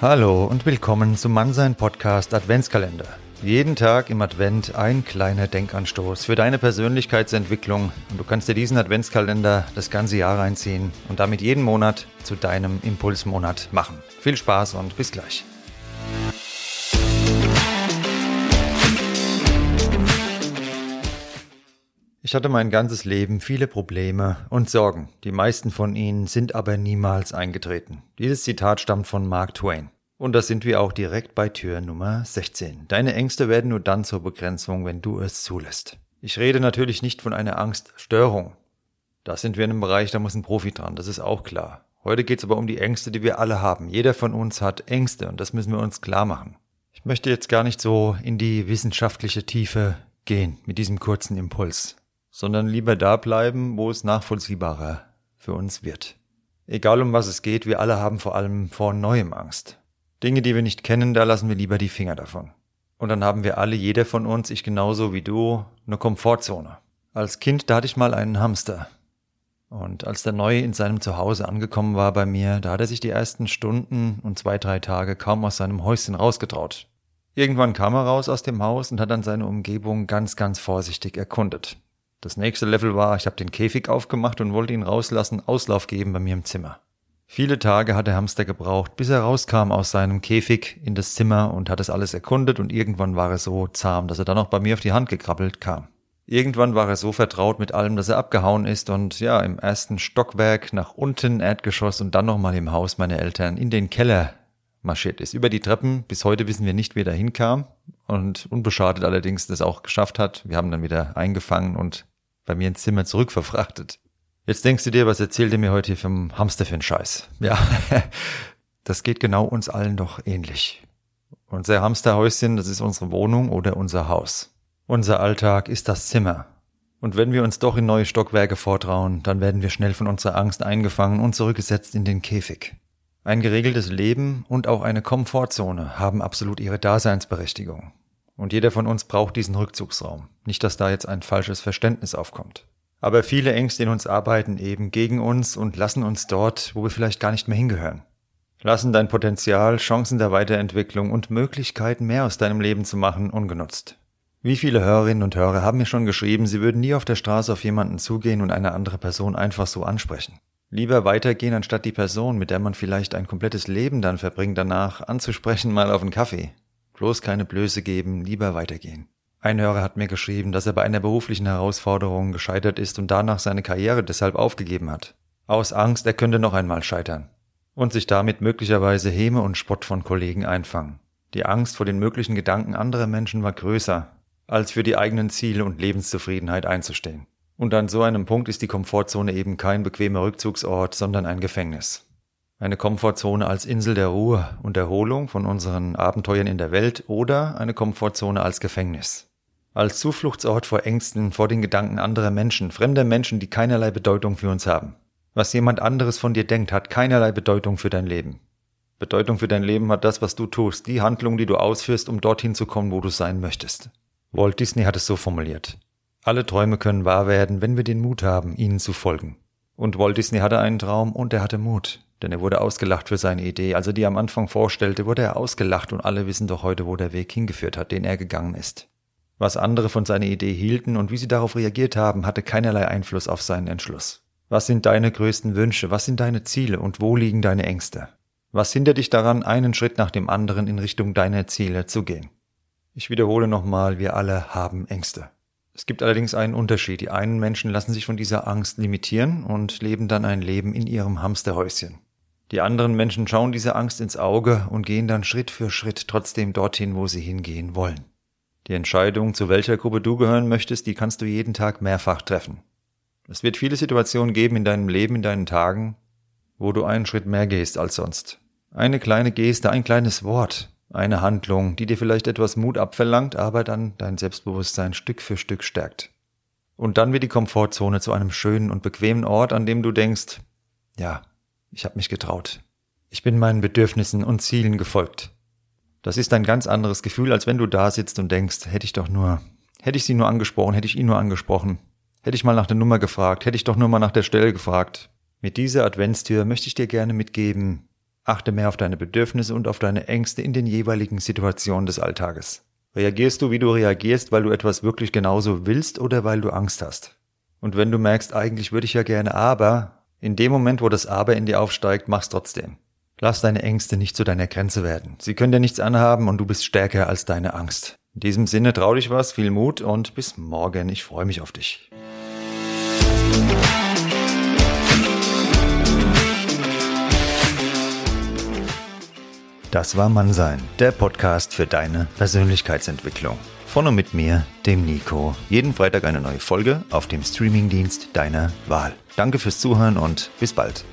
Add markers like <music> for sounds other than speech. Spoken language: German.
Hallo und willkommen zum Mannsein Podcast Adventskalender. Jeden Tag im Advent ein kleiner Denkanstoß für deine Persönlichkeitsentwicklung und du kannst dir diesen Adventskalender das ganze Jahr reinziehen und damit jeden Monat zu deinem Impulsmonat machen. Viel Spaß und bis gleich. Ich hatte mein ganzes Leben viele Probleme und Sorgen. Die meisten von ihnen sind aber niemals eingetreten. Dieses Zitat stammt von Mark Twain. Und da sind wir auch direkt bei Tür Nummer 16. Deine Ängste werden nur dann zur Begrenzung, wenn du es zulässt. Ich rede natürlich nicht von einer Angststörung. Da sind wir in einem Bereich, da muss ein Profi dran, das ist auch klar. Heute geht es aber um die Ängste, die wir alle haben. Jeder von uns hat Ängste und das müssen wir uns klar machen. Ich möchte jetzt gar nicht so in die wissenschaftliche Tiefe gehen mit diesem kurzen Impuls sondern lieber da bleiben, wo es nachvollziehbarer für uns wird. Egal um was es geht, wir alle haben vor allem vor Neuem Angst. Dinge, die wir nicht kennen, da lassen wir lieber die Finger davon. Und dann haben wir alle, jeder von uns, ich genauso wie du, eine Komfortzone. Als Kind, da hatte ich mal einen Hamster. Und als der neu in seinem Zuhause angekommen war bei mir, da hat er sich die ersten Stunden und zwei, drei Tage kaum aus seinem Häuschen rausgetraut. Irgendwann kam er raus aus dem Haus und hat dann seine Umgebung ganz, ganz vorsichtig erkundet. Das nächste Level war, ich habe den Käfig aufgemacht und wollte ihn rauslassen, Auslauf geben bei mir im Zimmer. Viele Tage hat der Hamster gebraucht, bis er rauskam aus seinem Käfig in das Zimmer und hat es alles erkundet und irgendwann war er so zahm, dass er dann auch bei mir auf die Hand gekrabbelt kam. Irgendwann war er so vertraut mit allem, dass er abgehauen ist und ja, im ersten Stockwerk nach unten, Erdgeschoss und dann nochmal im Haus meiner Eltern in den Keller marschiert ist. Über die Treppen, bis heute wissen wir nicht, wie er dahin kam und unbeschadet allerdings das auch geschafft hat. Wir haben dann wieder eingefangen und bei mir ins Zimmer zurückverfrachtet. Jetzt denkst du dir, was erzählt er mir heute vom Hamster für einen Scheiß? Ja, <laughs> das geht genau uns allen doch ähnlich. Unser Hamsterhäuschen, das ist unsere Wohnung oder unser Haus. Unser Alltag ist das Zimmer. Und wenn wir uns doch in neue Stockwerke vortrauen, dann werden wir schnell von unserer Angst eingefangen und zurückgesetzt in den Käfig. Ein geregeltes Leben und auch eine Komfortzone haben absolut ihre Daseinsberechtigung. Und jeder von uns braucht diesen Rückzugsraum. Nicht, dass da jetzt ein falsches Verständnis aufkommt. Aber viele Ängste in uns arbeiten eben gegen uns und lassen uns dort, wo wir vielleicht gar nicht mehr hingehören. Lassen dein Potenzial, Chancen der Weiterentwicklung und Möglichkeiten mehr aus deinem Leben zu machen ungenutzt. Wie viele Hörerinnen und Hörer haben mir schon geschrieben, sie würden nie auf der Straße auf jemanden zugehen und eine andere Person einfach so ansprechen. Lieber weitergehen, anstatt die Person, mit der man vielleicht ein komplettes Leben dann verbringt, danach anzusprechen, mal auf einen Kaffee. Bloß keine Blöße geben, lieber weitergehen. Ein Hörer hat mir geschrieben, dass er bei einer beruflichen Herausforderung gescheitert ist und danach seine Karriere deshalb aufgegeben hat. Aus Angst, er könnte noch einmal scheitern. Und sich damit möglicherweise Häme und Spott von Kollegen einfangen. Die Angst vor den möglichen Gedanken anderer Menschen war größer, als für die eigenen Ziele und Lebenszufriedenheit einzustehen. Und an so einem Punkt ist die Komfortzone eben kein bequemer Rückzugsort, sondern ein Gefängnis. Eine Komfortzone als Insel der Ruhe und Erholung von unseren Abenteuern in der Welt oder eine Komfortzone als Gefängnis. Als Zufluchtsort vor Ängsten, vor den Gedanken anderer Menschen, fremder Menschen, die keinerlei Bedeutung für uns haben. Was jemand anderes von dir denkt, hat keinerlei Bedeutung für dein Leben. Bedeutung für dein Leben hat das, was du tust, die Handlung, die du ausführst, um dorthin zu kommen, wo du sein möchtest. Walt Disney hat es so formuliert. Alle Träume können wahr werden, wenn wir den Mut haben, ihnen zu folgen. Und Walt Disney hatte einen Traum und er hatte Mut denn er wurde ausgelacht für seine Idee. Als er die am Anfang vorstellte, wurde er ausgelacht und alle wissen doch heute, wo der Weg hingeführt hat, den er gegangen ist. Was andere von seiner Idee hielten und wie sie darauf reagiert haben, hatte keinerlei Einfluss auf seinen Entschluss. Was sind deine größten Wünsche? Was sind deine Ziele und wo liegen deine Ängste? Was hindert dich daran, einen Schritt nach dem anderen in Richtung deiner Ziele zu gehen? Ich wiederhole nochmal, wir alle haben Ängste. Es gibt allerdings einen Unterschied. Die einen Menschen lassen sich von dieser Angst limitieren und leben dann ein Leben in ihrem Hamsterhäuschen. Die anderen Menschen schauen dieser Angst ins Auge und gehen dann Schritt für Schritt trotzdem dorthin, wo sie hingehen wollen. Die Entscheidung, zu welcher Gruppe du gehören möchtest, die kannst du jeden Tag mehrfach treffen. Es wird viele Situationen geben in deinem Leben, in deinen Tagen, wo du einen Schritt mehr gehst als sonst. Eine kleine Geste, ein kleines Wort, eine Handlung, die dir vielleicht etwas Mut abverlangt, aber dann dein Selbstbewusstsein Stück für Stück stärkt. Und dann wird die Komfortzone zu einem schönen und bequemen Ort, an dem du denkst, ja, ich habe mich getraut. Ich bin meinen Bedürfnissen und Zielen gefolgt. Das ist ein ganz anderes Gefühl, als wenn du da sitzt und denkst, hätte ich doch nur, hätte ich sie nur angesprochen, hätte ich ihn nur angesprochen, hätte ich mal nach der Nummer gefragt, hätte ich doch nur mal nach der Stelle gefragt. Mit dieser Adventstür möchte ich dir gerne mitgeben, Achte mehr auf deine Bedürfnisse und auf deine Ängste in den jeweiligen Situationen des Alltages. Reagierst du, wie du reagierst, weil du etwas wirklich genauso willst oder weil du Angst hast? Und wenn du merkst, eigentlich würde ich ja gerne, aber in dem Moment, wo das Aber in dir aufsteigt, mach's trotzdem. Lass deine Ängste nicht zu deiner Grenze werden. Sie können dir nichts anhaben und du bist stärker als deine Angst. In diesem Sinne trau dich was, viel Mut und bis morgen. Ich freue mich auf dich. Das war Mannsein, der Podcast für deine Persönlichkeitsentwicklung. Von und mit mir, dem Nico. Jeden Freitag eine neue Folge auf dem Streamingdienst deiner Wahl. Danke fürs Zuhören und bis bald.